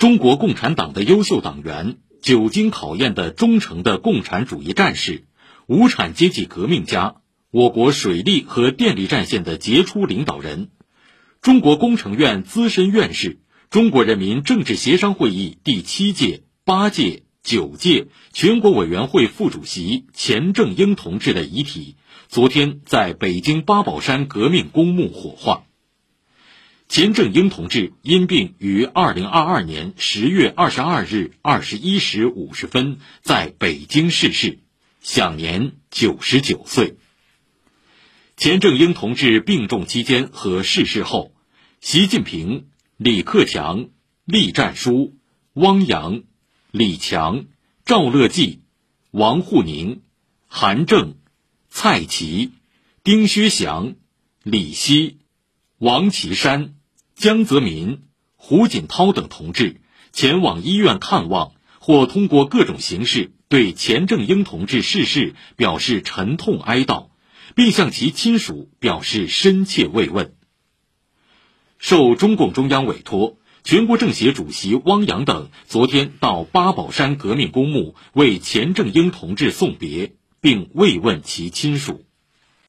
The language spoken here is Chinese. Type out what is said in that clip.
中国共产党的优秀党员，久经考验的忠诚的共产主义战士，无产阶级革命家，我国水利和电力战线的杰出领导人，中国工程院资深院士，中国人民政治协商会议第七届、八届、九届全国委员会副主席钱正英同志的遗体，昨天在北京八宝山革命公墓火化。钱正英同志因病于二零二二年十月二十二日二十一时五十分在北京逝世，享年九十九岁。钱正英同志病重期间和逝世后，习近平、李克强、栗战书、汪洋、李强、赵乐际、王沪宁、韩正、蔡奇、丁薛祥、李希、王岐山。江泽民、胡锦涛等同志前往医院看望，或通过各种形式对钱正英同志逝世表示沉痛哀悼，并向其亲属表示深切慰问。受中共中央委托，全国政协主席汪洋等昨天到八宝山革命公墓为钱正英同志送别，并慰问其亲属。